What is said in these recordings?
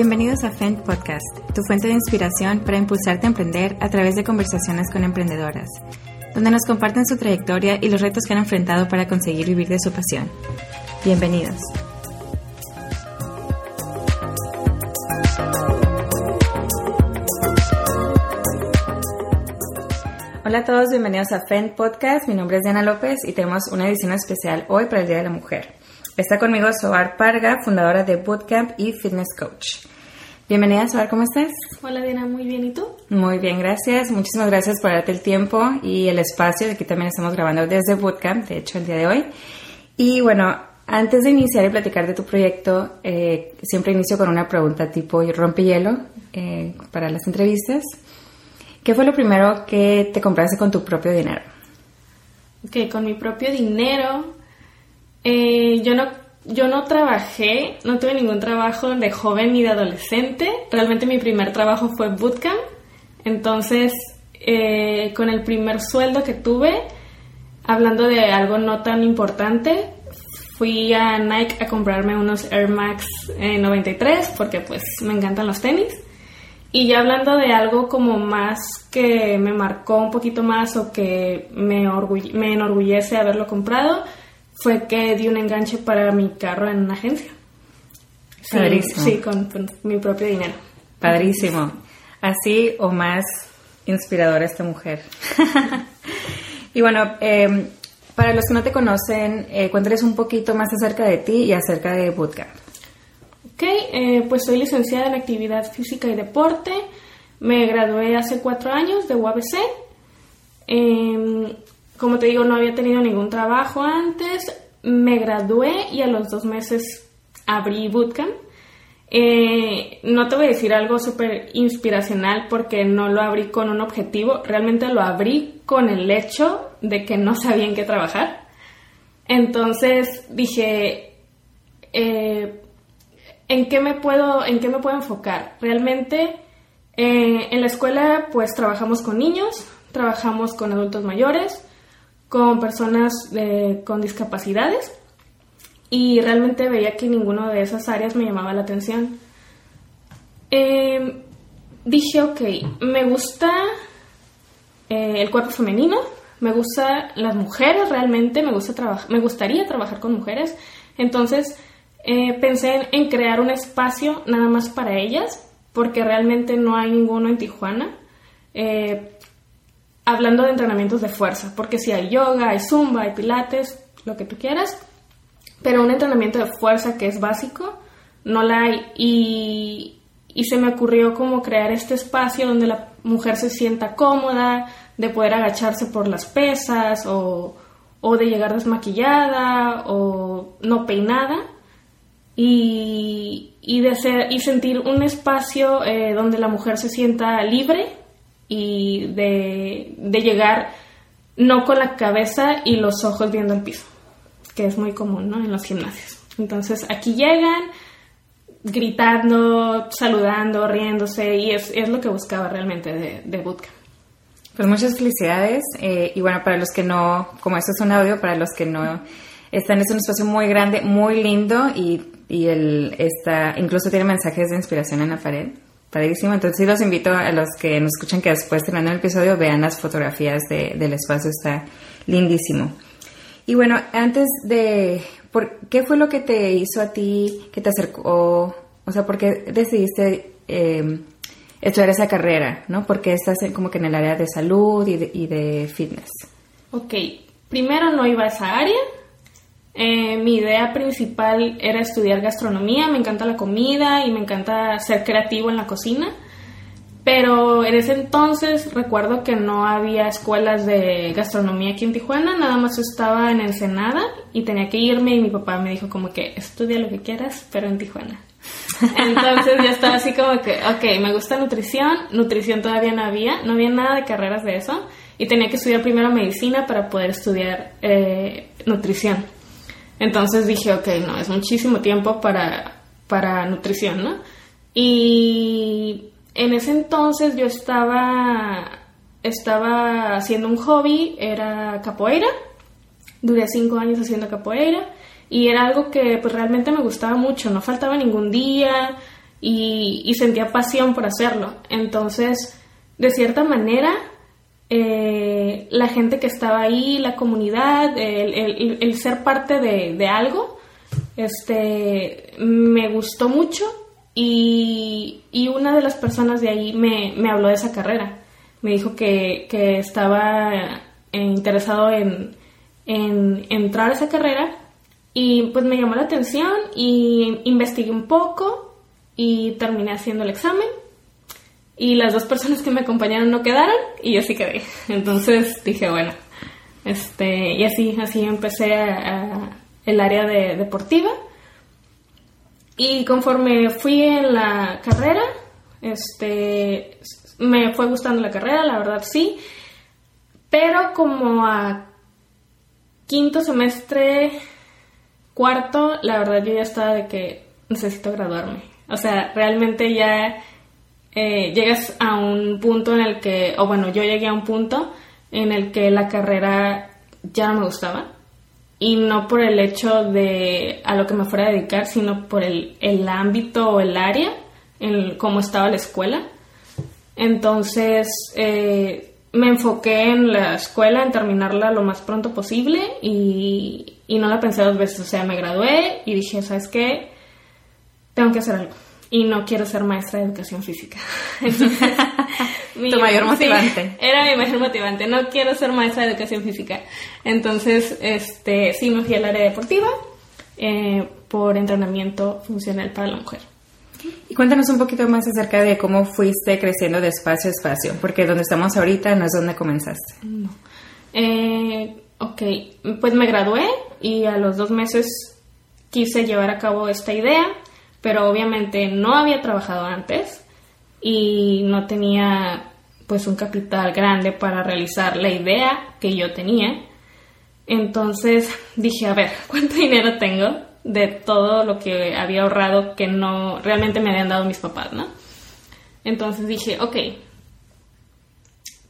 Bienvenidos a FEND Podcast, tu fuente de inspiración para impulsarte a emprender a través de conversaciones con emprendedoras, donde nos comparten su trayectoria y los retos que han enfrentado para conseguir vivir de su pasión. Bienvenidos. Hola a todos, bienvenidos a FEND Podcast. Mi nombre es Diana López y tenemos una edición especial hoy para el Día de la Mujer. Está conmigo Soar Parga, fundadora de Bootcamp y Fitness Coach. Bienvenida, Soar, ¿cómo estás? Hola, Diana, muy bien, ¿y tú? Muy bien, gracias. Muchísimas gracias por darte el tiempo y el espacio. Aquí también estamos grabando desde Bootcamp, de hecho, el día de hoy. Y bueno, antes de iniciar y platicar de tu proyecto, eh, siempre inicio con una pregunta tipo rompehielo eh, para las entrevistas. ¿Qué fue lo primero que te compraste con tu propio dinero? Ok, con mi propio dinero eh, yo, no, yo no trabajé, no tuve ningún trabajo de joven ni de adolescente. Realmente mi primer trabajo fue bootcamp. Entonces, eh, con el primer sueldo que tuve, hablando de algo no tan importante, fui a Nike a comprarme unos Air Max 93 porque pues me encantan los tenis. Y ya hablando de algo como más que me marcó un poquito más o que me, me enorgullece haberlo comprado, fue que di un enganche para mi carro en una agencia. Padrísimo. Sí, con, mi propio dinero. Padrísimo. Así o más inspiradora esta mujer. y bueno, em, para los que no te conocen, eh, cuéntales un poquito más acerca de ti y acerca de Bootcamp. Ok, eh, pues soy licenciada en Actividad Física y Deporte. Me gradué hace cuatro años de UABC. Em, como te digo, no había tenido ningún trabajo antes. Me gradué y a los dos meses abrí Bootcamp. Eh, no te voy a decir algo súper inspiracional porque no lo abrí con un objetivo, realmente lo abrí con el hecho de que no sabía en qué trabajar. Entonces dije, eh, ¿en, qué me puedo, ¿en qué me puedo enfocar? Realmente eh, en la escuela pues trabajamos con niños, trabajamos con adultos mayores, con personas con discapacidades y realmente veía que ninguna de esas áreas me llamaba la atención. Em, dije, ok, me gusta eh, el cuerpo femenino, me gusta las mujeres realmente, me, gusta me gustaría trabajar con mujeres, entonces eh, pensé en, crear un espacio nada más para ellas, porque realmente no hay ninguno en Tijuana. Eh, hablando de entrenamientos de fuerza, porque si hay yoga, hay zumba, hay pilates, lo que tú quieras, pero un entrenamiento de fuerza que es básico, no la hay. Y, se me ocurrió como crear este espacio donde la mujer se sienta cómoda, de poder agacharse por las pesas o, de llegar desmaquillada o no peinada. Y, de y sentir un espacio eh, donde la mujer se sienta libre y de, llegar no con la cabeza y los ojos viendo el piso, que es muy común ¿no? en los gimnasios. Entonces aquí llegan gritando, saludando, riéndose y es, lo que buscaba realmente de, de Bootcamp. Pues muchas felicidades eh, y bueno, para los que no, como esto es un audio, para los que no están, es un espacio muy grande, muy lindo y, y el, está, incluso tiene mensajes de inspiración en la pared. Padrísimo, entonces sí los invito a los que nos escuchan que después terminando el episodio vean las fotografías del espacio, está lindísimo. Y bueno, antes de, ¿por ¿qué fue lo que te hizo a ti, que te acercó, o sea, por qué decidiste eh, estudiar esa carrera, ¿no? Porque estás como que en el área de salud y de, y de fitness. Ok, primero no iba a esa área, eh, mi idea principal era estudiar gastronomía, me encanta la comida y me encanta ser creativo en la cocina, pero en ese entonces recuerdo que no había escuelas de gastronomía aquí en Tijuana, nada más estaba en Ensenada y tenía que irme y mi papá me dijo como que estudia lo que quieras, pero en Tijuana. Entonces yo estaba así como que, ok, me gusta nutrición, nutrición todavía no había, no había nada de carreras de eso y tenía que estudiar primero medicina para poder estudiar eh, nutrición. Entonces dije, ok, no, es muchísimo tiempo para, para nutrición, ¿no? Y en ese entonces yo estaba, estaba haciendo un hobby, era capoeira. Duré cinco años haciendo capoeira y era algo que pues realmente me gustaba mucho, no faltaba ningún día, y, sentía pasión por hacerlo. Entonces, de cierta manera, eh, la gente que estaba ahí, la comunidad, el, ser parte de, algo, este, me gustó mucho y, una de las personas de ahí me, habló de esa carrera. Me dijo que, estaba interesado en, en entrar a esa carrera y pues me llamó la atención y investigué un poco y terminé haciendo el examen. Y las dos personas que me acompañaron no quedaron y yo sí quedé. Entonces dije, bueno, este, y así, así empecé el área de deportiva. Y conforme fui en la carrera, este, me fue gustando la carrera, la verdad sí. Pero como a quinto semestre Cuarto, la verdad yo ya estaba de que necesito graduarme. O sea, realmente ya eh, llegas a un punto en el que, o bueno, yo llegué a un punto en el que la carrera ya no me gustaba. Y no por el hecho de a lo que me fuera a dedicar, sino por el, el ámbito o el área, en cómo estaba la escuela. Entonces, eh, me enfoqué en la escuela, en terminarla lo más pronto posible y, y no la pensé dos veces. O sea, me gradué y dije, ¿sabes qué? Tengo que hacer algo. Y no quiero ser maestra de educación física. tu mayor motivante. era mi mayor motivante. No quiero ser maestra de educación física. Entonces, este, sí me fui al área deportiva eh, por entrenamiento funcional para la mujer. Y cuéntanos un poquito más acerca de cómo fuiste creciendo de espacio a espacio, porque donde estamos ahorita no es donde comenzaste. No. Eh, ok, pues me gradué y a los dos meses quise llevar a cabo esta idea, pero obviamente no había trabajado antes y no tenía pues un capital grande para realizar la idea que yo tenía. Entonces dije, a ver, ¿cuánto dinero tengo de todo lo que había ahorrado que no realmente me habían dado mis papás, ¿no? Entonces dije, ok,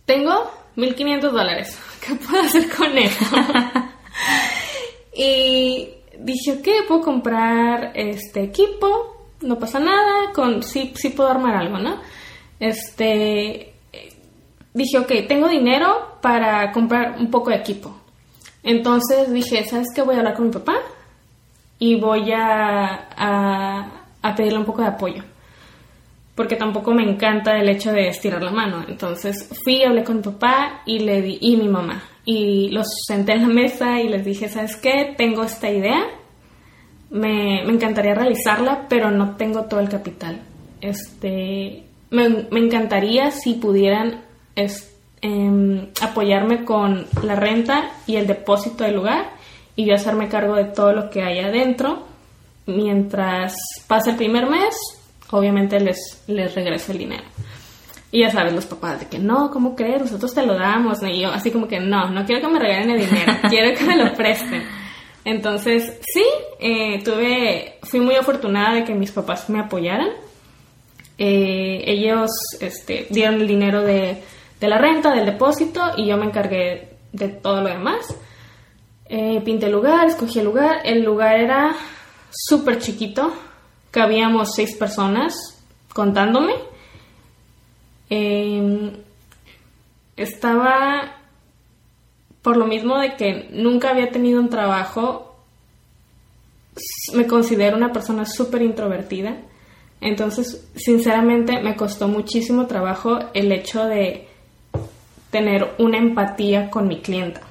tengo 1.500 dólares, ¿qué puedo hacer con eso? Y dije, ok, puedo comprar este equipo, no pasa nada, con sí, sí puedo armar algo, ¿no? Este, dije, ok, tengo dinero para comprar un poco de equipo. Entonces dije, ¿sabes qué? Voy a hablar con mi papá y voy a, a, pedirle un poco de apoyo. Porque tampoco me encanta el hecho de estirar la mano. Entonces fui, hablé con mi papá y le di, y mi mamá y los senté en la mesa y les dije, ¿sabes qué? Tengo esta idea, me, encantaría realizarla, pero no tengo todo el capital. Este, me, encantaría si pudieran em, apoyarme con la renta y el depósito del lugar y yo hacerme cargo de todo lo que hay adentro. Mientras pase el primer mes, obviamente les, les regreso el dinero. Y ya sabes, los papás de que no, ¿cómo crees? Nosotros te lo damos. Y yo así como que no, no quiero que me regalen el dinero, quiero que me lo presten. Entonces, sí, eh, tuve, fui muy afortunada de que mis papás me apoyaran. Eh, ellos este, dieron el dinero de, de, la renta, del depósito, y yo me encargué de todo lo demás. Eh, pinté el lugar, escogí el lugar. El lugar era súper chiquito, cabíamos seis personas contándome. Em, estaba por lo mismo de que nunca había tenido un trabajo, me considero una persona súper introvertida. Entonces, sinceramente, me costó muchísimo trabajo el hecho de tener una empatía con mi clienta.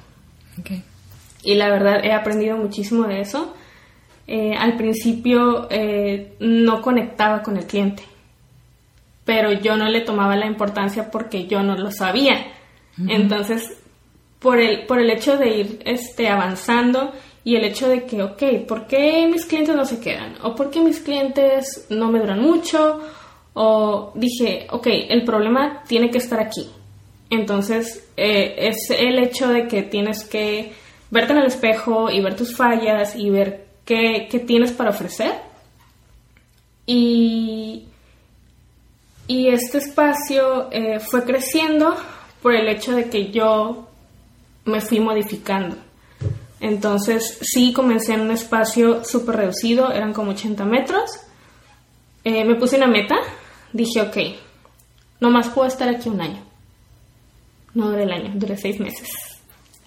Y la verdad, he aprendido muchísimo de eso. Eh, al principio eh, no conectaba con el cliente pero yo no le tomaba la importancia porque yo no lo sabía. Entonces, por el, por el hecho de ir este, avanzando y el hecho de que, ok, ¿por qué mis clientes no se quedan? ¿O por qué mis clientes no me duran mucho? O dije, ok, el problema tiene que estar aquí. Entonces, eh, es el hecho de que tienes que verte en el espejo y ver tus fallas y ver qué, tienes para ofrecer. Y y este espacio eh, fue creciendo por el hecho de que yo me fui modificando. Entonces sí comencé en un espacio súper reducido, eran como 80 metros, eh, me puse una meta, dije, ok, nomás puedo estar aquí un año. No duré el año, duré seis meses.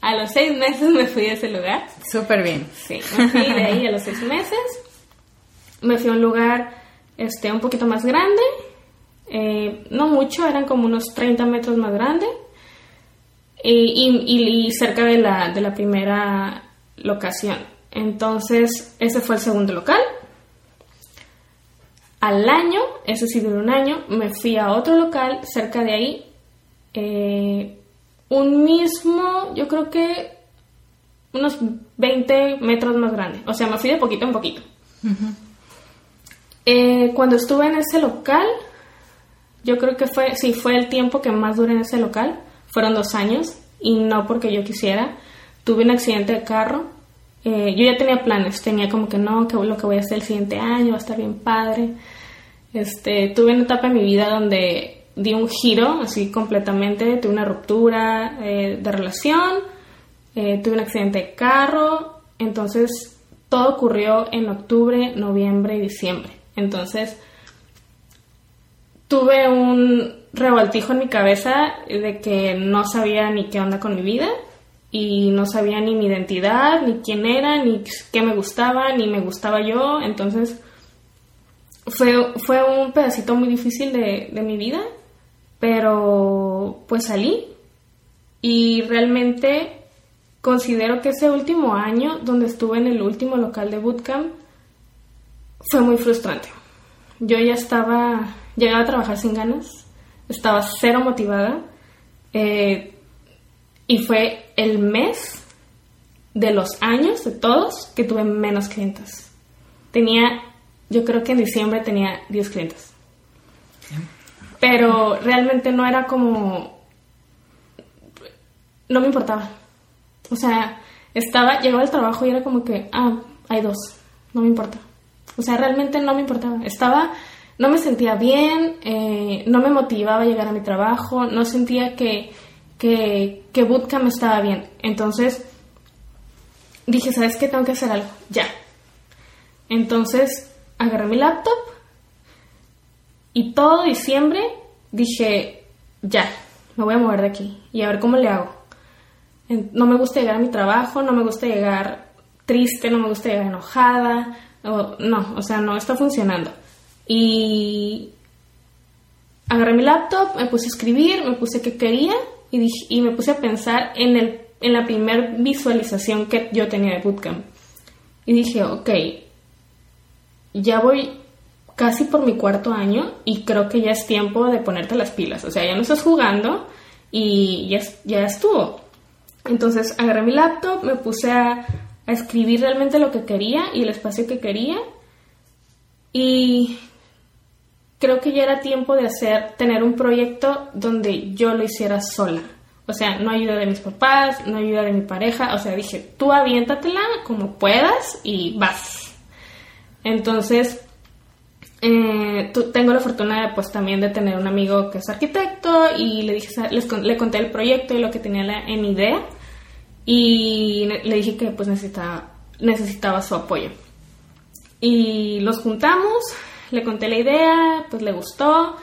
A los seis meses me fui de ese lugar. Súper bien. Sí, me fui de ahí a los seis meses. Me fui a un lugar este, un poquito más grande. eh, no mucho, eran como unos 30 metros más grande. Y, y- y cerca de la, de la primera locación. Entonces, ese fue el segundo local. Al año, ese sí duró un año, me fui a otro local cerca de ahí. eh, un mismo, yo creo que unos 20 metros más grande. O sea, me fui de poquito en poquito. Eh, cuando estuve en ese local, yo creo que fue, sí, fue el tiempo que más duré en ese local. Fueron dos años y no porque yo quisiera. Tuve un accidente de carro. Eh, yo ya tenía planes, tenía como que no, que lo que voy a hacer el siguiente año va a estar bien padre. Este, tuve una etapa en mi vida donde di un giro así completamente, tuve una ruptura eh, de relación, eh, tuve un accidente de carro, entonces todo ocurrió en octubre, noviembre y diciembre. Entonces tuve un revoltijo en mi cabeza de que no sabía ni qué onda con mi vida y no sabía ni mi identidad, ni quién era, ni qué me gustaba, ni me gustaba yo. Entonces fue, fue un pedacito muy difícil de, de mi vida, pero pues salí y realmente considero que ese último año donde estuve en el último local de bootcamp fue muy frustrante. Yo ya estaba, llegaba a trabajar sin ganas, estaba cero motivada eh, y fue el mes de los años de todos que tuve menos clientes. Tenía, yo creo que en diciembre tenía 10 clientes. Pero realmente no era como, no me importaba. O sea, estaba, llegaba al trabajo y era como que, ah, hay dos, no me importa. O sea, realmente no me importaba. Estaba, no me sentía bien, eh, no me motivaba a llegar a mi trabajo, no sentía que, que, que Bootcamp estaba bien. Entonces, dije, ¿sabes qué? Tengo que hacer algo, ya. Entonces, agarré mi laptop y todo diciembre dije, ya, me voy a mover de aquí y a ver cómo le hago. No me gusta llegar a mi trabajo, no me gusta llegar triste, no me gusta llegar enojada, no, o sea, no está funcionando. Y agarré mi laptop, me puse a escribir, me puse qué quería y, dije- y me puse a pensar en, en la primer visualización que yo tenía de Bootcamp. Y dije, ok, ya voy casi por mi cuarto año y creo que ya es tiempo de ponerte las pilas. O sea, ya no estás jugando y ya, ya estuvo. Entonces agarré mi laptop, me puse a, a escribir realmente lo que quería y el espacio que quería. Y creo que ya era tiempo de hacer, tener un proyecto donde yo lo hiciera sola. O sea, no ayuda de mis papás, no ayuda de mi pareja. O sea, dije, tú aviéntatela como puedas y vas. Entonces, eh, tengo la fortuna de, pues también de tener un amigo que es arquitecto y le dije, le conté el proyecto y lo que tenía en idea y le dije que pues necesitaba, necesitaba su apoyo. Y los juntamos, le conté la idea, pues le gustó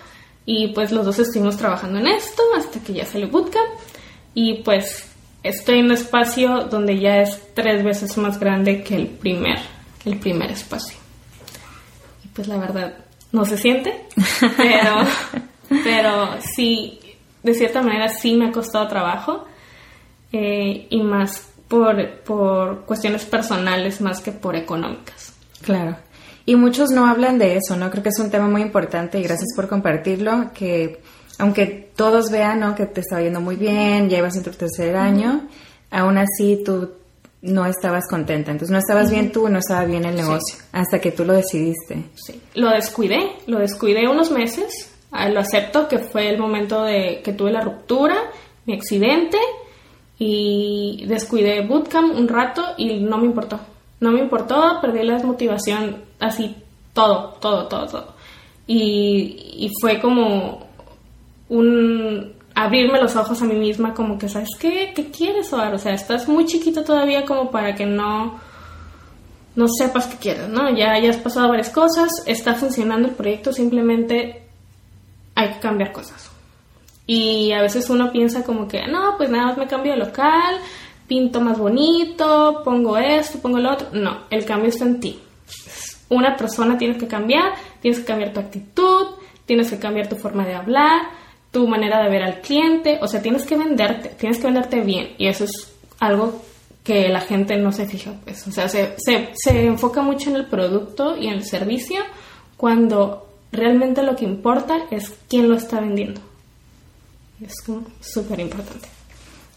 y pues los dos estuvimos trabajando en esto hasta que ya salió Bootcamp y pues estoy en un espacio donde ya es tres veces más grande que el primer, el primer espacio. Pues la verdad no se siente, pero, pero sí, de cierta manera sí me ha costado trabajo eh, y más por, por cuestiones personales más que por económicas. Claro. Y muchos no hablan de eso, ¿no? Creo que es un tema muy importante y gracias por compartirlo, que aunque todos vean, ¿no? Que te está yendo muy bien, ya ibas en tu tercer año, aún así tú no estabas contenta. Entonces no estabas bien tú, no estaba bien el negocio, hasta que tú lo decidiste. Sí. Lo descuidé, lo descuidé unos meses, ah, lo acepto que fue el momento de que tuve la ruptura, mi accidente y descuidé bootcamp un rato y no me importó. No me importó, perdí la motivación así todo, todo, todo, todo. Y, y fue como un abrirme los ojos a mí misma como que, ¿sabes qué? ¿Qué quieres, Oar? O sea, estás muy chiquita todavía como para que no no sepas qué quieres, ¿no? Ya, ya has pasado varias cosas, está funcionando el proyecto, simplemente hay que cambiar cosas. Y a veces uno piensa como que, no, pues nada más me cambio de local, pinto más bonito, pongo esto, pongo lo otro. No, el cambio está en ti. Una persona tienes que cambiar, tienes que cambiar tu actitud, tienes que cambiar tu forma de hablar, tu manera de ver al cliente, o sea, tienes que venderte, tienes que venderte bien. Y eso es algo que la gente no se fija, pues. O sea, se, se, se enfoca mucho en el producto y en el servicio cuando realmente lo que importa es quién lo está vendiendo. Es súper importante.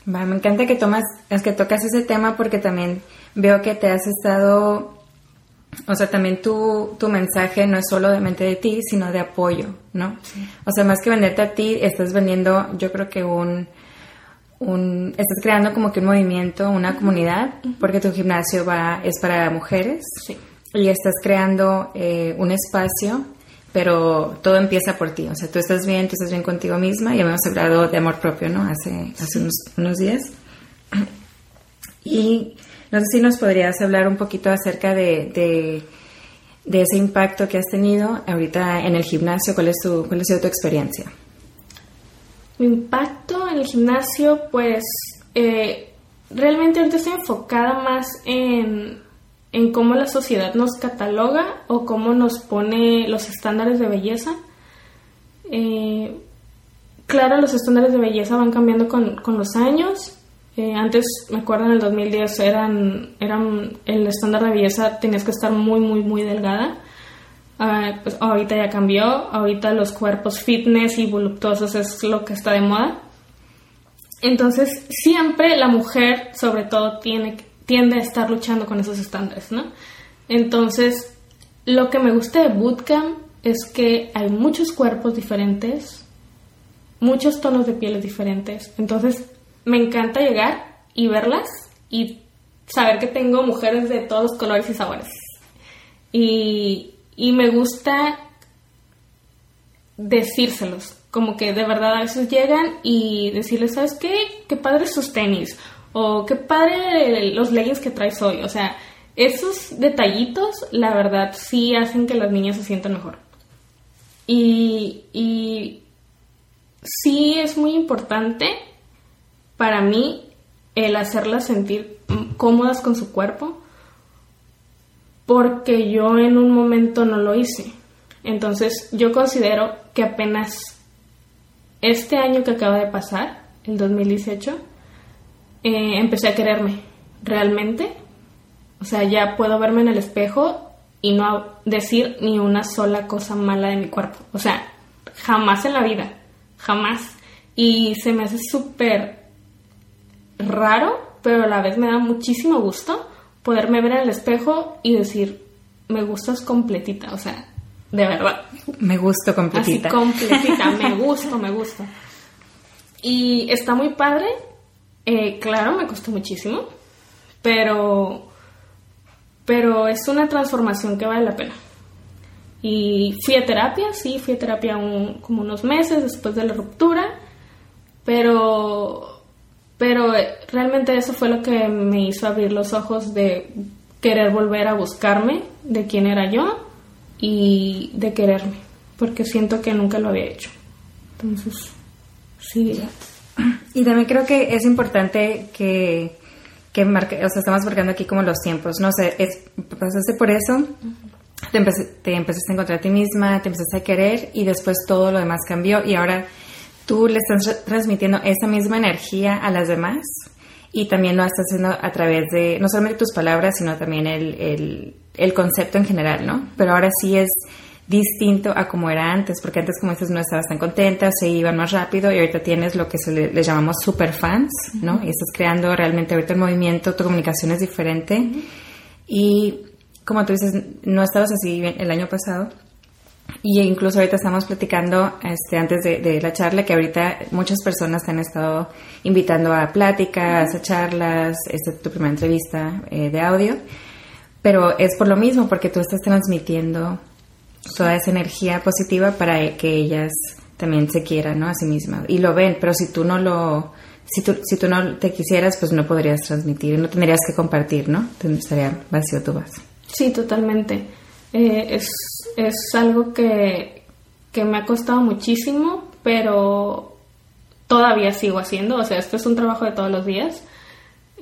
me encanta que tomas, es que tocas ese tema porque también veo que te has estado, o sea, también tu, tu mensaje no es solo de mente de ti, sino de apoyo, ¿no? O sea, más que venderte a ti, estás vendiendo, yo creo que un, un, estás creando como que un movimiento, una comunidad, porque tu gimnasio va, es para mujeres. Sí. Y estás creando eh, un espacio pero todo empieza por ti, o sea, tú estás bien, tú estás bien contigo misma, y habíamos hablado de amor propio, ¿no? Hace, hace unos, días. Y no sé si nos podrías hablar un poquito acerca de, de, ese impacto que has tenido ahorita en el gimnasio, ¿cuál, es tu, cuál ha sido tu experiencia? Mi impacto en el gimnasio, pues, eh, realmente ahorita estoy enfocada más en en cómo la sociedad nos cataloga o cómo nos pone los estándares de belleza. Eh, claro, los estándares de belleza van cambiando con, los años. Eh, antes, me acuerdo en el 2010, eran, eran, el estándar de belleza tenías que estar muy, muy, muy delgada. Ah, pues ahorita ya cambió, ahorita los cuerpos fitness y voluptuosos es lo que está de moda. Entonces, siempre la mujer, sobre todo, tiene tiende a estar luchando con esos estándares, ¿no? Entonces, lo que me gusta de Bootcamp es que hay muchos cuerpos diferentes, muchos tonos de pieles diferentes. Entonces, me encanta llegar y verlas y saber que tengo mujeres de todos los colores y sabores. Y, y me gusta decírselos, como que de verdad a veces llegan y decirles, ¿sabes qué? Qué padres sus tenis o qué padre los leggings que traes hoy. O sea, esos detallitos, la verdad, sí hacen que las niñas se sientan mejor. Y, y sí es muy importante para mí el hacerlas sentir cómodas con su cuerpo, porque yo en un momento no lo hice. Entonces yo considero que apenas este año que acaba de pasar, el 2018, eh, empecé a quererme realmente. O sea, ya puedo verme en el espejo y no decir ni una sola cosa mala de mi cuerpo. O sea, jamás en la vida, jamás. Y se me hace súper raro, pero a la vez me da muchísimo gusto poderme ver en el espejo y decir, me gustas completita, o sea, de verdad. Me gusto completita. Así completita, me gusto, me gusto. Y está muy padre eh, claro, me costó muchísimo, pero, pero es una transformación que vale la pena. Y fui a terapia, sí, fui a terapia como unos meses después de la ruptura, pero, pero realmente eso fue lo que me hizo abrir los ojos de querer volver a buscarme de quién era yo y de quererme, porque siento que nunca lo había hecho. Entonces, sí. Y también creo que es importante que, que marque, o sea, estamos marcando aquí como los tiempos, no sé, es, pasaste por eso, te, te empezaste a encontrar a ti misma, te empezaste a querer y después todo lo demás cambió y ahora tú le estás transmitiendo esa misma energía a las demás y también lo estás haciendo a través de no solamente tus palabras, sino también el, el, el concepto en general, ¿no? Pero ahora sí es distinto a como era antes, porque antes, como dices, no estabas tan contenta, se iban más rápido y ahorita tienes lo que se le, llamamos super fans, ¿no? Y estás creando realmente ahorita el movimiento, tu comunicación es diferente. Y como tú dices, no estabas así el año pasado. Y incluso ahorita estamos platicando, este, antes de, la charla, que ahorita muchas personas te han estado invitando a pláticas, a charlas, esta es tu primera entrevista eh, de audio, pero es por lo mismo, porque tú estás transmitiendo toda esa energía positiva para que ellas también se quieran, ¿no? A sí mismas. Y lo ven, pero si tú no lo, si tú, si tú no te quisieras, pues no podrías transmitir, no tendrías que compartir, ¿no? Estaría vacío tu vaso. Sí, totalmente. Eh, es, es algo que, que me ha costado muchísimo, pero todavía sigo haciendo. O sea, esto es un trabajo de todos los días.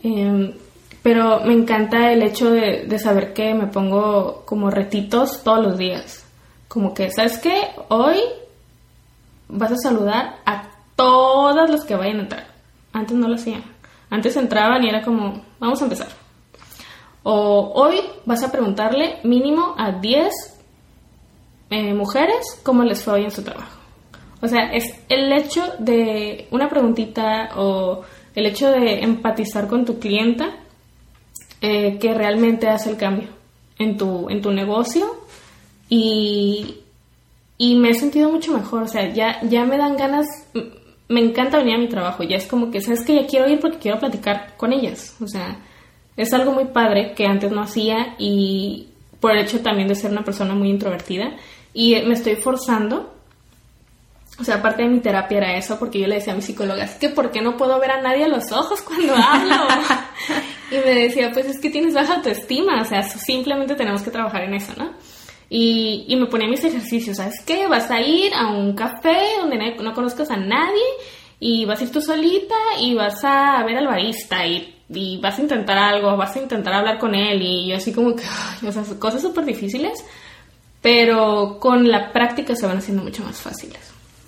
Em, pero me encanta el hecho de, de, saber que me pongo como retitos todos los días. Como que, ¿sabes qué? Hoy vas a saludar a todas las que vayan a entrar. Antes no lo hacían. Antes entraban y era como, vamos a empezar. O hoy vas a preguntarle mínimo a 10 eh, mujeres cómo les fue hoy en su trabajo. O sea, es el hecho de una preguntita o el hecho de empatizar con tu clienta eh, que realmente hace el cambio en tu, en tu negocio y, y me he sentido mucho mejor. O sea, ya, ya me dan ganas, me encanta venir a mi trabajo. Ya es como que, ¿sabes que Ya quiero ir porque quiero platicar con ellas. O sea, es algo muy padre que antes no hacía y por el hecho también de ser una persona muy introvertida. Y me estoy forzando o sea, aparte de mi terapia era eso, porque yo le decía a mi psicóloga, es que ¿por qué no puedo ver a nadie a los ojos cuando hablo? y me decía, pues es que tienes baja autoestima, o sea, simplemente tenemos que trabajar en eso, ¿no? Y, y me ponía mis ejercicios, ¿sabes qué? Vas a ir a un café donde no, conozcas a nadie y vas a ir tú solita y vas a ver al barista y, y vas a intentar algo, vas a intentar hablar con él y yo así como que, o sea, cosas súper difíciles, pero con la práctica se van haciendo mucho más fáciles.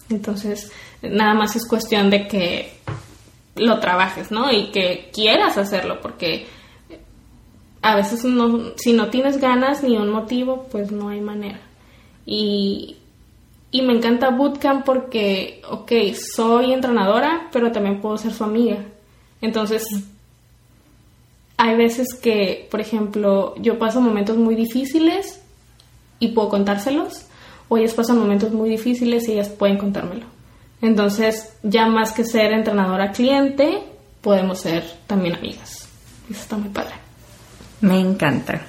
Entonces, nada más es cuestión de que lo trabajes, ¿no? Y que quieras hacerlo, porque a veces no, si no tienes ganas ni un motivo, pues no hay manera. Y, y me encanta Bootcamp porque, ok, soy entrenadora, pero también puedo ser su amiga. Entonces, hay veces que, por ejemplo, yo paso momentos muy difíciles y puedo contárselos o ellas pasan momentos muy difíciles y ellas pueden contármelo. Entonces, ya más que ser entrenadora cliente, podemos ser también amigas. Eso está muy padre. Me encanta.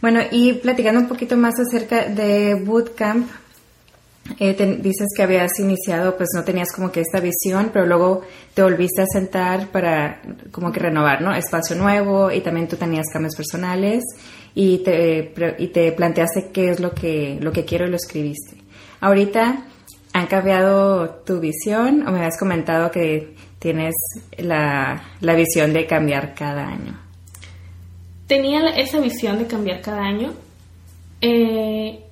Bueno, y platicando un poquito más acerca de Bootcamp, eh, dices que habías iniciado, pues no tenías como que esta visión, pero luego te volviste a sentar para como que renovar, ¿no? Espacio nuevo y también tú tenías cambios personales y te, y te planteaste qué es lo que, lo que quiero y lo escribiste. Ahorita han cambiado tu visión o me has comentado que tienes la, la visión de cambiar cada año. Tenía esa visión de cambiar cada año. Eh,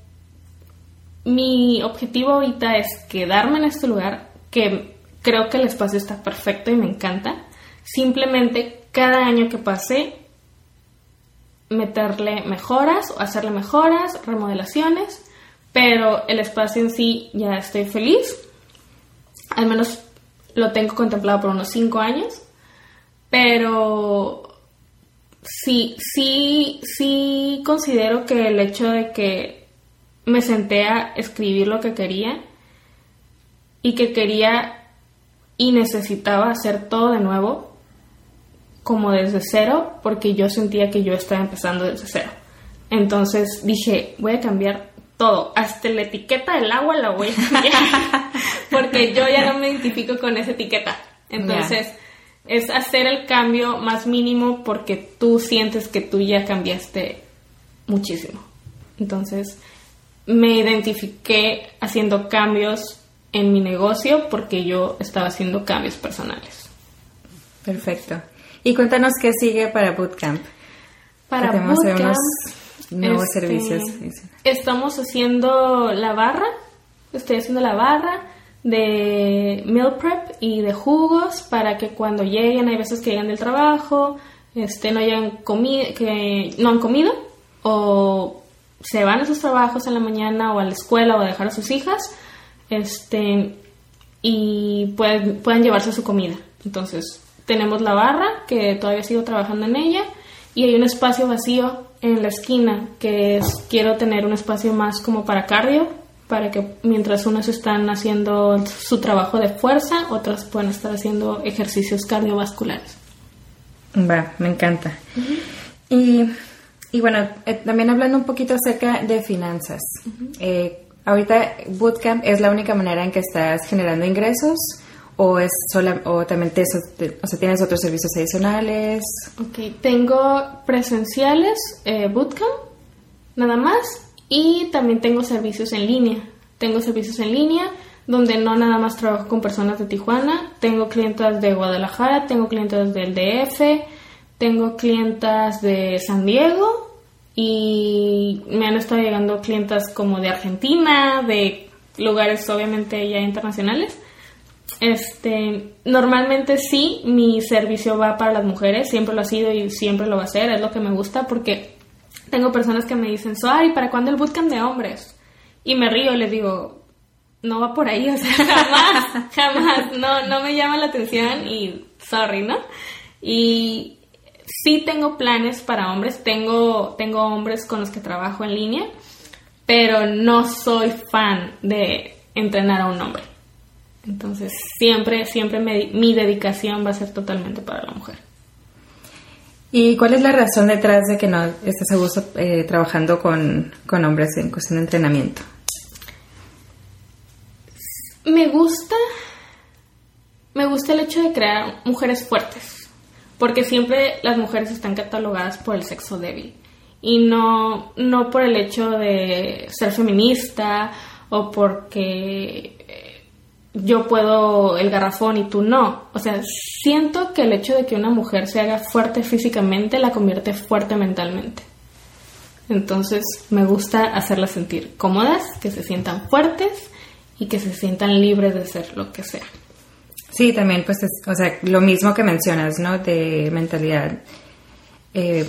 mi objetivo ahorita es quedarme en este lugar, que creo que el espacio está perfecto y me encanta. Simplemente cada año que pase meterle mejoras o hacerle mejoras, remodelaciones, pero el espacio en sí ya estoy feliz. Al menos lo tengo contemplado por unos 5 años, pero sí, sí, sí considero que el hecho de que me senté a escribir lo que quería y que quería y necesitaba hacer todo de nuevo, como desde cero porque yo sentía que yo estaba empezando desde cero. Entonces dije, voy a cambiar todo, hasta la etiqueta del agua la voy a cambiar porque yo ya no me identifico con esa etiqueta. Entonces es hacer el cambio más mínimo porque tú sientes que tú ya cambiaste muchísimo. Entonces me identifiqué haciendo cambios en mi negocio porque yo estaba haciendo cambios personales. Perfecto. Y cuéntanos qué sigue para Bootcamp. Para Bootcamp, unos nuevos este, servicios. Estamos haciendo la barra. Estoy haciendo la barra de meal prep y de jugos para que cuando lleguen, hay veces que llegan del trabajo, este, no hayan comido, que no han comido o se van a sus trabajos en la mañana o a la escuela o a dejar a sus hijas, este, y pueden, pueden llevarse su comida. Entonces, tenemos la barra, que todavía sigo trabajando en ella, y hay un espacio vacío en la esquina, que es, quiero tener un espacio más como para cardio, para que mientras unos están haciendo su trabajo de fuerza, otras pueden estar haciendo ejercicios cardiovasculares. Va, me encanta. y, y, bueno, eh, también hablando un poquito acerca de finanzas. eh, ahorita Bootcamp es la única manera en que estás generando ingresos o es sola, o también o sea, tienes otros servicios adicionales. Ok, tengo presenciales, eh, bootcamp, nada más. Y también tengo servicios en línea. Tengo servicios en línea donde no nada más trabajo con personas de Tijuana, tengo clientas de Guadalajara, tengo clientas del DF, tengo clientas de San Diego y me han estado llegando clientas como de Argentina, de lugares obviamente ya internacionales. Este, normalmente sí, mi servicio va para las mujeres, siempre lo ha sido y siempre lo va a ser, es lo que me gusta porque tengo personas que me dicen, ¿y ¿para cuándo el bootcamp de hombres? Y me río, les digo, no va por ahí, o sea, jamás, jamás, no, no me llama la atención y sorry, ¿no? Y sí tengo planes para hombres, tengo, tengo hombres con los que trabajo en línea, pero no soy fan de entrenar a un hombre. Entonces, siempre, siempre mi dedicación va a ser totalmente para la mujer. ¿Y cuál es la razón detrás de que no estés a gusto eh, trabajando con, con hombres en cuestión de entrenamiento? Me gusta, me gusta el hecho de crear mujeres fuertes, porque siempre las mujeres están catalogadas por el sexo débil y no, no por el hecho de ser feminista o porque yo puedo el garrafón y tú no. O sea, siento que el hecho de que una mujer se haga fuerte físicamente la convierte fuerte mentalmente. Entonces me gusta hacerlas sentir cómodas, que se sientan fuertes y que se sientan libres de ser lo que sea. Sí, también pues, o sea, lo mismo que mencionas, ¿no? De mentalidad. Eh,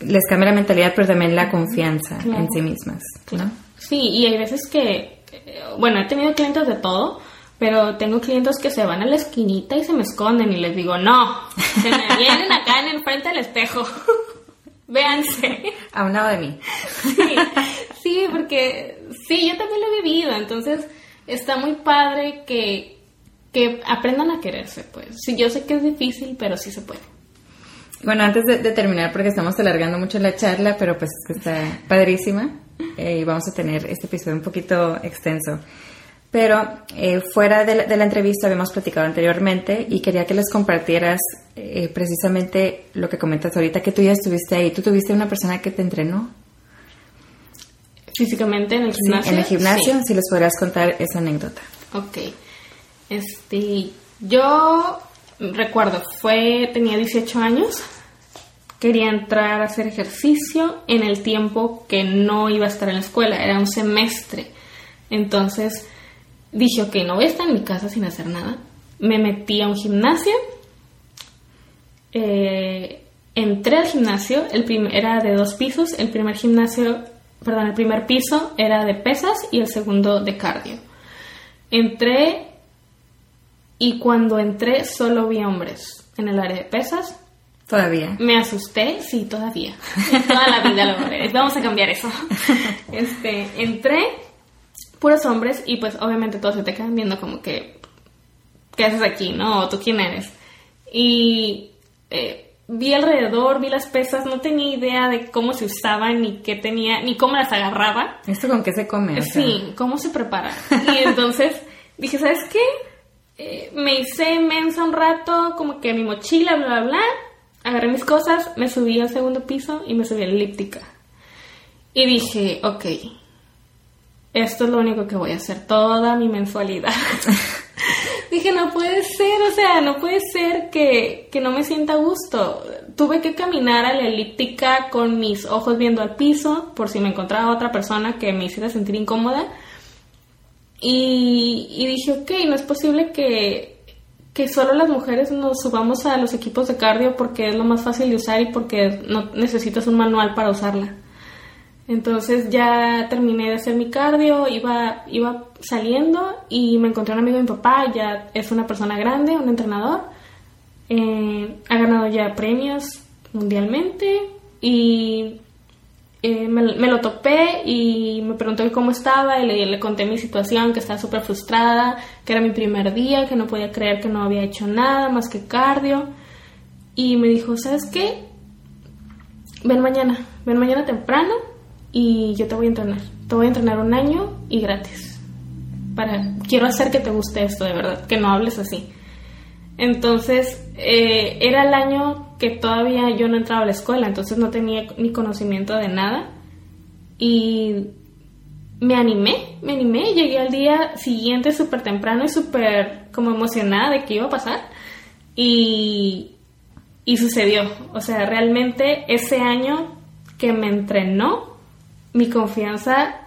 les cambia la mentalidad, pero también la confianza en sí mismas, ¿no? Sí, y hay veces que, eh, bueno, he tenido clientes de todo, pero tengo clientes que se van a la esquinita y se me esconden y les digo, no, se me vienen acá en el frente del espejo. Véanse. A un lado de mí. Sí, sí, porque sí, yo también lo he vivido, entonces está muy padre que, que aprendan a quererse, pues. Sí, yo sé que es difícil, pero sí se puede. Bueno, antes de, terminar, porque estamos alargando mucho la charla, pero pues está padrísima eh, y vamos a tener este episodio un poquito extenso. Pero eh, fuera de la, entrevista habíamos platicado anteriormente y quería que les compartieras eh, precisamente lo que comentas ahorita, que tú ya estuviste ahí. ¿Tú tuviste una persona que te entrenó? Físicamente en el gimnasio. en el gimnasio, si les podrías contar esa anécdota. Ok. Este, yo recuerdo, fue, tenía 18 años, quería entrar a hacer ejercicio en el tiempo que no iba a estar en la escuela, era un semestre. Entonces, dije, ok, no voy a estar en mi casa sin hacer nada. Me metí a un gimnasio. Eh, entré al gimnasio, el era de dos pisos. El primer gimnasio, perdón, el primer piso era de pesas y el segundo de cardio. Entré y cuando entré solo vi hombres en el área de pesas. Todavía. Me asusté, sí, todavía. Toda la vida lo veré. Vamos a cambiar eso. Este, entré puros hombres y pues obviamente todos se te quedan viendo como que, ¿qué haces aquí? ¿No? ¿O tú quién eres? Y eh, vi alrededor, vi las pesas, no tenía idea de cómo se usaban, ni qué tenía, ni cómo las agarraba. ¿Esto con qué se come? Sí, cómo se prepara. Y entonces dije, ¿sabes qué? Eh, me hice mensa un rato, como que mi mochila, bla, bla, bla. Agarré mis cosas, me subí al segundo piso y me subí a la elíptica. Y dije, ok, esto es lo único que voy a hacer toda mi mensualidad. Dije, no puede ser, o sea, no puede ser que, que no me sienta a gusto. Tuve que caminar a la elíptica con mis ojos viendo al piso por si me encontraba otra persona que me hiciera sentir incómoda. Y, y dije, ok, no es posible que, que solo las mujeres nos subamos a los equipos de cardio porque es lo más fácil de usar y porque no necesitas un manual para usarla. Entonces ya terminé de hacer mi cardio, iba, iba saliendo y me encontré un amigo de mi papá, ya es una persona grande, un entrenador, eh, ha ganado ya premios mundialmente y eh, me, lo topé y me preguntó cómo estaba y le, conté mi situación, que estaba súper frustrada, que era mi primer día, que no podía creer que no había hecho nada más que cardio y me dijo, ¿sabes qué? Ven mañana, ven mañana temprano y yo te voy a entrenar. Te voy a entrenar un año y gratis. Para, quiero hacer que te guste esto, de verdad, que no hables así. Entonces, eh, era el año que todavía yo no entraba a la escuela, entonces no tenía ni conocimiento de nada. y me animé, me animé, llegué al día siguiente súper temprano y súper como emocionada de que iba a pasar y, y sucedió. O sea, realmente ese año que me entrenó, mi confianza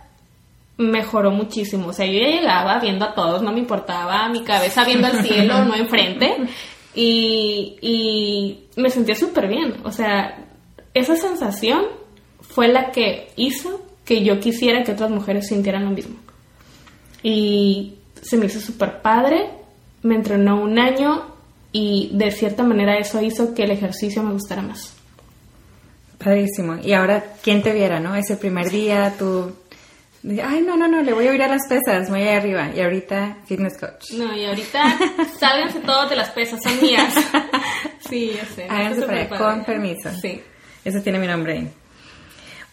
mejoró muchísimo. O sea, yo ya llegaba viendo a todos, no me importaba, mi cabeza viendo al cielo, no enfrente. Y, y me sentía súper bien. O sea, esa sensación fue la que hizo que yo quisiera que otras mujeres sintieran lo mismo. Y se me hizo súper padre, me entrenó un año y de cierta manera eso hizo que el ejercicio me gustara más. Padrísimo. Y ahora, ¿quién te viera, no? Ese primer día tú... Ay, no, no, no, le voy a ir a las pesas, voy allá arriba. Y ahorita, fitness coach. No, y ahorita, sálganse todos de las pesas, son mías. sí, ya sé. Háganse para allá, con permiso. Sí. Eso tiene mi nombre ahí.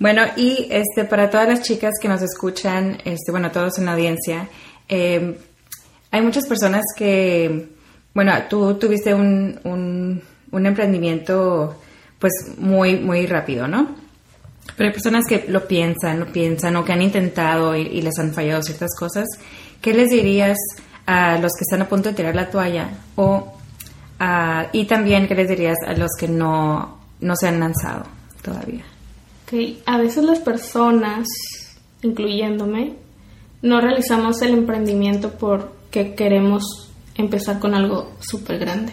Bueno, y este, para todas las chicas que nos escuchan, este, bueno, todos en la audiencia, eh, hay muchas personas que, bueno, tú tuviste un, un, un emprendimiento pues muy, muy rápido, ¿no? Pero hay personas que lo piensan, lo piensan o que han intentado y, les han fallado ciertas cosas. ¿Qué les dirías a los que están a punto de tirar la toalla? O, y también, ¿qué les dirías a los que no, no se han lanzado todavía? Okay. A veces las personas, incluyéndome, no realizamos el emprendimiento porque queremos empezar con algo súper grande.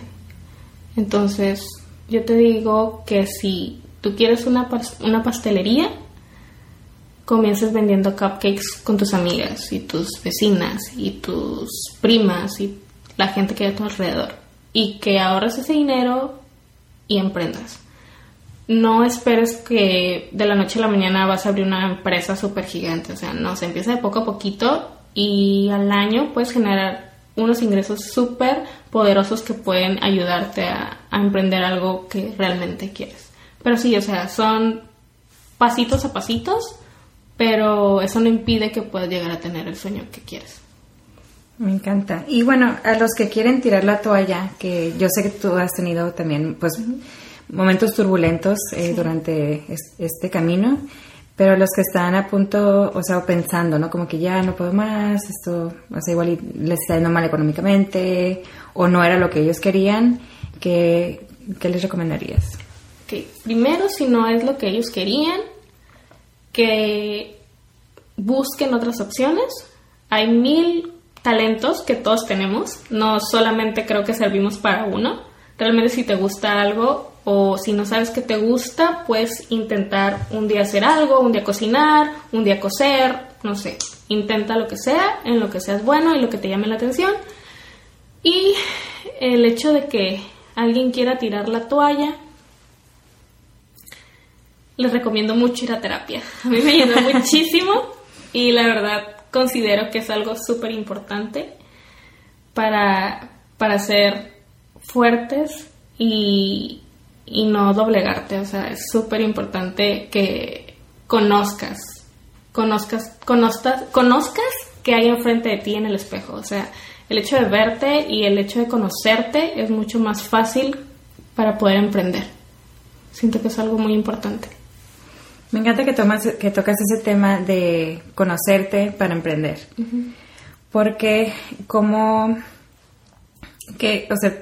Entonces, yo te digo que si tú quieres una, una pastelería, comiences vendiendo cupcakes con tus amigas y tus vecinas y tus primas y la gente que hay a tu alrededor. Y que ahorres ese dinero y emprendas. No esperes que de la noche a la mañana vas a abrir una empresa súper gigante. O sea, no, se empieza de poco a poquito y al año puedes generar unos ingresos súper poderosos que pueden ayudarte a, emprender algo que realmente quieres. Pero sí, o sea, son pasitos a pasitos, pero eso no impide que puedas llegar a tener el sueño que quieres. Me encanta. Y bueno, a los que quieren tirar la toalla, que yo sé que tú has tenido también, pues, momentos turbulentos eh, durante este camino. Pero los que están a punto, o sea, pensando, ¿no? Como que ya no puedo más, esto, o sea, igual les está yendo mal económicamente, o no era lo que ellos querían, ¿qué, qué les recomendarías? Que primero, si no es lo que ellos querían, que busquen otras opciones. Hay mil talentos que todos tenemos, no solamente creo que servimos para uno. Realmente si te gusta algo, o si no sabes qué te gusta, puedes intentar un día hacer algo, un día cocinar, un día coser, no sé, intenta lo que sea, en lo que seas bueno y lo que te llame la atención. Y el hecho de que alguien quiera tirar la toalla, les recomiendo mucho ir a terapia. A mí me ayudó muchísimo y la verdad considero que es algo súper importante para, para ser fuertes y, y no doblegarte. O sea, es súper importante que conozcas, conozcas, conozcas, conozcas que hay enfrente de ti en el espejo. O sea, el hecho de verte y el hecho de conocerte es mucho más fácil para poder emprender. Siento que es algo muy importante. Me encanta que, tomas, que tocas ese tema de conocerte para emprender. Porque como que, o sea,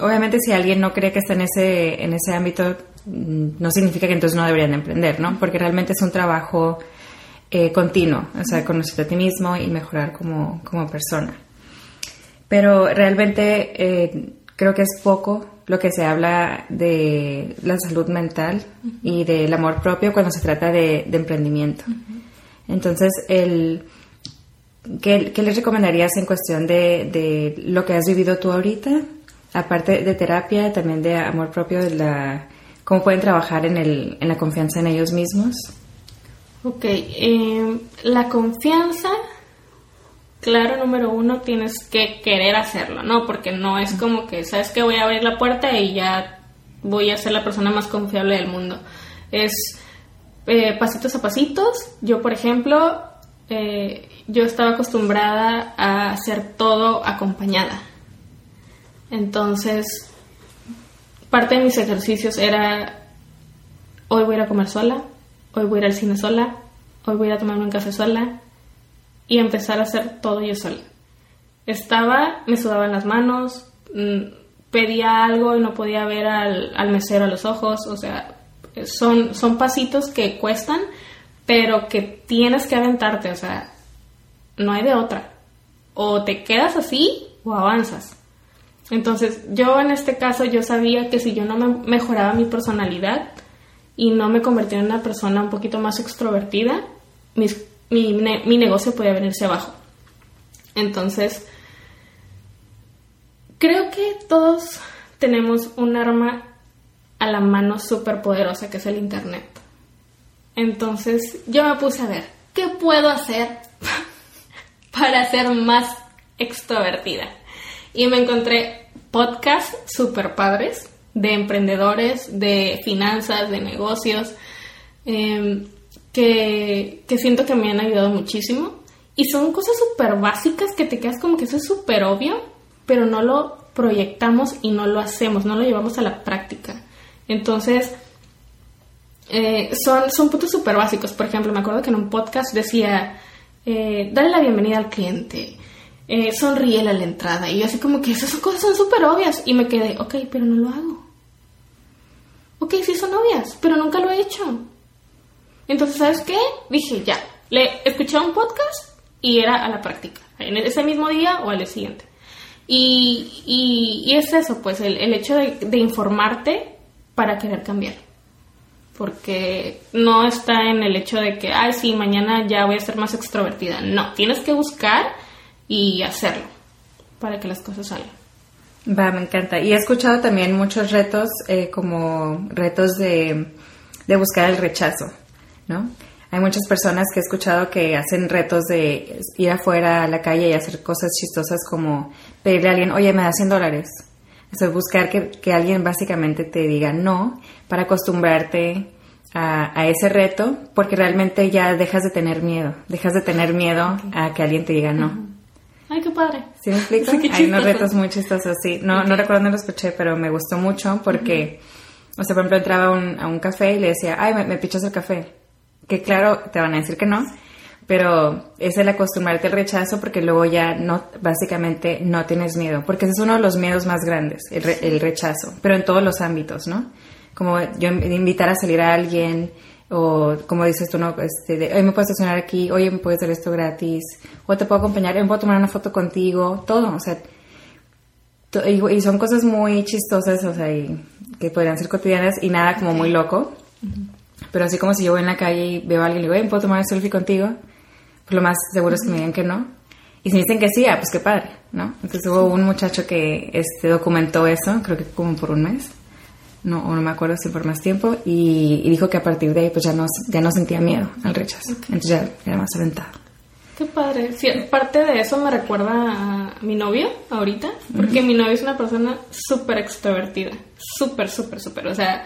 obviamente si alguien no cree que está en ese, en ese ámbito, mm, no significa que entonces no deberían emprender, ¿no? Porque realmente es un trabajo eh, continuo, o sea, conocerte a ti mismo y mejorar como, como persona. Pero realmente eh, creo que es poco lo que se habla de la salud mental y del amor propio cuando se trata de, emprendimiento. Entonces, el, ¿qué, ¿qué, les recomendarías en cuestión de, de, lo que has vivido tú ahorita aparte de terapia, también de amor propio, de la, cómo pueden trabajar en, el, en la confianza en ellos mismos. Ok, eh, la confianza, claro, número uno, tienes que querer hacerlo, ¿no? Porque no es como que, sabes que voy a abrir la puerta y ya voy a ser la persona más confiable del mundo. Es eh, pasitos a pasitos. Yo, por ejemplo, eh, yo estaba acostumbrada a hacer todo acompañada. Entonces, parte de mis ejercicios era, hoy voy a ir a comer sola, hoy voy a ir al cine sola, hoy voy a tomarme un café sola y empezar a hacer todo yo sola. Estaba, me sudaban las manos, mm, pedía algo y no podía ver al, al mesero a los ojos, o sea, son, son pasitos que cuestan, pero que tienes que aventarte, o sea, no hay de otra. O te quedas así o avanzas. Entonces, yo en este caso, yo sabía que si yo no me mejoraba mi personalidad y no me convertía en una persona un poquito más extrovertida, mi, mi negocio podía venirse abajo. Entonces, creo que todos tenemos un arma a la mano súper poderosa que es el Internet. Entonces, yo me puse a ver, ¿qué puedo hacer para ser más extrovertida? y me encontré podcasts super padres de emprendedores, de finanzas, de negocios, em, que, que, siento que me han ayudado muchísimo. Y son cosas súper básicas que te quedas como que eso es súper obvio, pero no lo proyectamos y no lo hacemos, no lo llevamos a la práctica. Entonces, eh, son, son puntos súper básicos. Por ejemplo, me acuerdo que en un podcast decía, eh, dale la bienvenida al cliente, eh, sonríe a la entrada. Y yo así como que esas cosas son súper obvias. Y me quedé, ok, pero no lo hago. Ok, sí son obvias, pero nunca lo he hecho. Entonces, ¿sabes qué? Dije, ya, le escuché un podcast y era a la práctica, en ese mismo día o al siguiente. Y, y, es eso, pues, el, el hecho de, de, informarte para querer cambiar. Porque no está en el hecho de que, ay, sí, mañana ya voy a ser más extrovertida. No, tienes que buscar y hacerlo para que las cosas salgan. Va, me encanta. Y he escuchado también muchos retos, eh, como retos de, de buscar el rechazo, ¿no? Hay muchas personas que he escuchado que hacen retos de ir afuera a la calle y hacer cosas chistosas como pedirle a alguien, oye, me das 100 dólares. Eso es buscar que, que, alguien básicamente te diga no para acostumbrarte a, a, ese reto, porque realmente ya dejas de tener miedo, dejas de tener miedo a que alguien te diga no. Ay, qué padre. ¿Sí me explico? Hay unos retos muy chistosos, sí. No, no recuerdo dónde lo escuché, pero me gustó mucho porque, o sea, por ejemplo, entraba un, a un café y le decía, ay, me, pichas el café. Que claro, te van a decir que no, pero es el acostumbrarte al rechazo porque luego ya no, básicamente no tienes miedo, porque ese es uno de los miedos más grandes, el, el rechazo, pero en todos los ámbitos, ¿no? Como yo invitar a salir a alguien, o como dices tú, no, este, de, hoy me puedes estacionar aquí, oye, me puedes hacer esto gratis, o te puedo acompañar, me puedo tomar una foto contigo, todo, o sea, y, son cosas muy chistosas, o sea, que podrían ser cotidianas y nada como muy loco, pero así como si yo voy en la calle y veo a alguien y digo, oye, ¿me puedo tomar un selfie contigo? Pues lo más seguro es que me digan que no. Y si me dicen que sí, ah, pues qué padre, ¿no? Entonces hubo un muchacho que este, documentó eso, creo que como por un mes no, no me acuerdo si por más tiempo, y, dijo que a partir de ahí pues ya no, ya no sentía miedo al rechazo, entonces ya era más aventado. Qué padre. Sí, parte de eso me recuerda a mi novio ahorita, porque mi novio es una persona súper extrovertida, súper, súper, súper, o sea,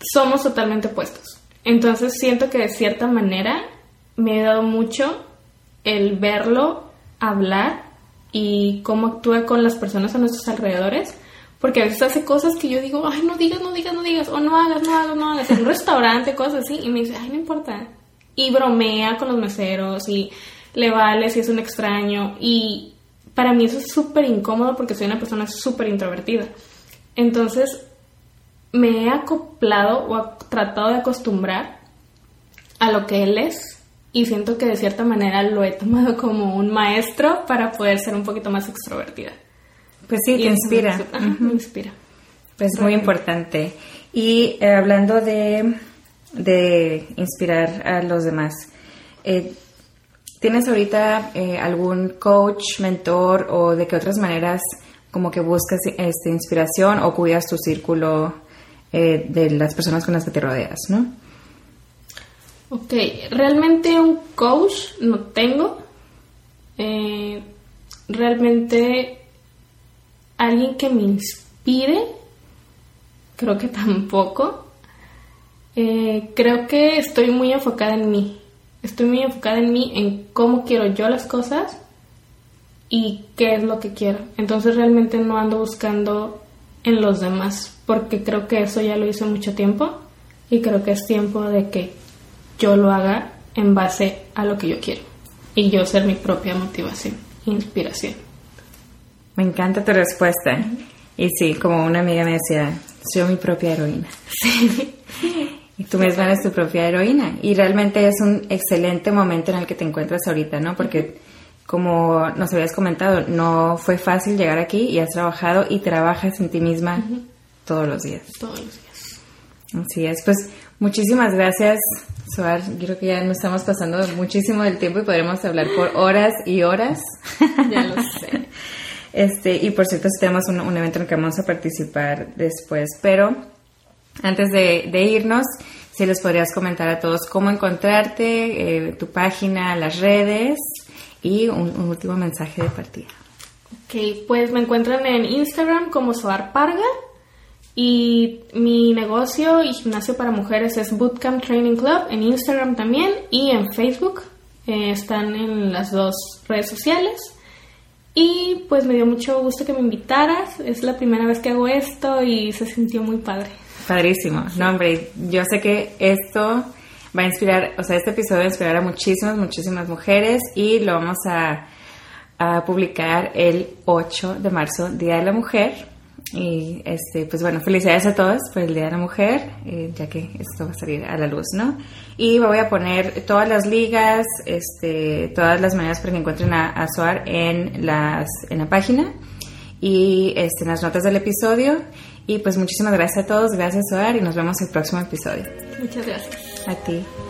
somos totalmente opuestos. Entonces siento que de cierta manera me ha dado mucho el verlo hablar y cómo actúa con las personas a nuestros alrededores porque a veces hace cosas que yo digo, ay, no digas, no digas, no digas, o no hagas, no hagas, no hagas, en un restaurante, cosas así, y me dice, ay, no importa. Y bromea con los meseros, y le vale si es un extraño, y para mí eso es súper incómodo porque soy una persona súper introvertida. Entonces, me he acoplado o tratado de acostumbrar a lo que él es, y siento que de cierta manera lo he tomado como un maestro para poder ser un poquito más extrovertida. Pues sí, te inspira. Me, inspira. Pues muy importante. Y eh, hablando de, de, inspirar a los demás, eh, ¿tienes ahorita eh, algún coach, mentor o de qué otras maneras como que buscas este, inspiración o cuidas tu círculo de las personas con las que te rodeas, no? Ok, realmente un coach no tengo. realmente alguien que me inspire, creo que tampoco. Eh, creo que estoy muy enfocada en mí. Estoy muy enfocada en mí, en cómo quiero yo las cosas y qué es lo que quiero. Entonces realmente no ando buscando en los demás, porque creo que eso ya lo hice mucho tiempo y creo que es tiempo de que yo lo haga en base a lo que yo quiero y yo ser mi propia motivación, inspiración. Me encanta tu respuesta. Y sí, como una amiga me decía, soy mi propia heroína. Sí. Y tú misma eres tu propia heroína. Y realmente es un excelente momento en el que te encuentras ahorita, ¿no? Porque como nos habías comentado, no fue fácil llegar aquí y has trabajado y trabajas en ti misma todos los días. Todos los días. Así es. Pues muchísimas gracias, Soar. Creo que ya nos estamos pasando muchísimo del tiempo y podremos hablar por horas y horas. Ya lo sé. Este, y por cierto, tenemos un, un evento en el que vamos a participar después. Pero antes de, de irnos, si les podrías comentar a todos cómo encontrarte, eh, tu página, las redes y un, un, último mensaje de partida. Ok, pues me encuentran en Instagram como Soar Parga y mi negocio y gimnasio para mujeres es Bootcamp Training Club en Instagram también y en Facebook. Eh, están en las dos redes sociales. Y pues me dio mucho gusto que me invitaras. Es la primera vez que hago esto y se sintió muy padre. Padrísimo. No, hombre, yo sé que esto va a inspirar, o sea, este episodio va a inspirar a muchísimas, muchísimas mujeres y lo vamos a, publicar el 8 de marzo, Día de la Mujer. Y este, pues bueno, felicidades a todos por el Día de la Mujer, eh, ya que esto va a salir a la luz, ¿no? Y voy a poner todas las ligas, este, todas las maneras para que encuentren a, a en, las, en la página y este, en las notas del episodio. Y pues muchísimas gracias a todos, gracias Soar y nos vemos el próximo episodio. Muchas gracias. A ti.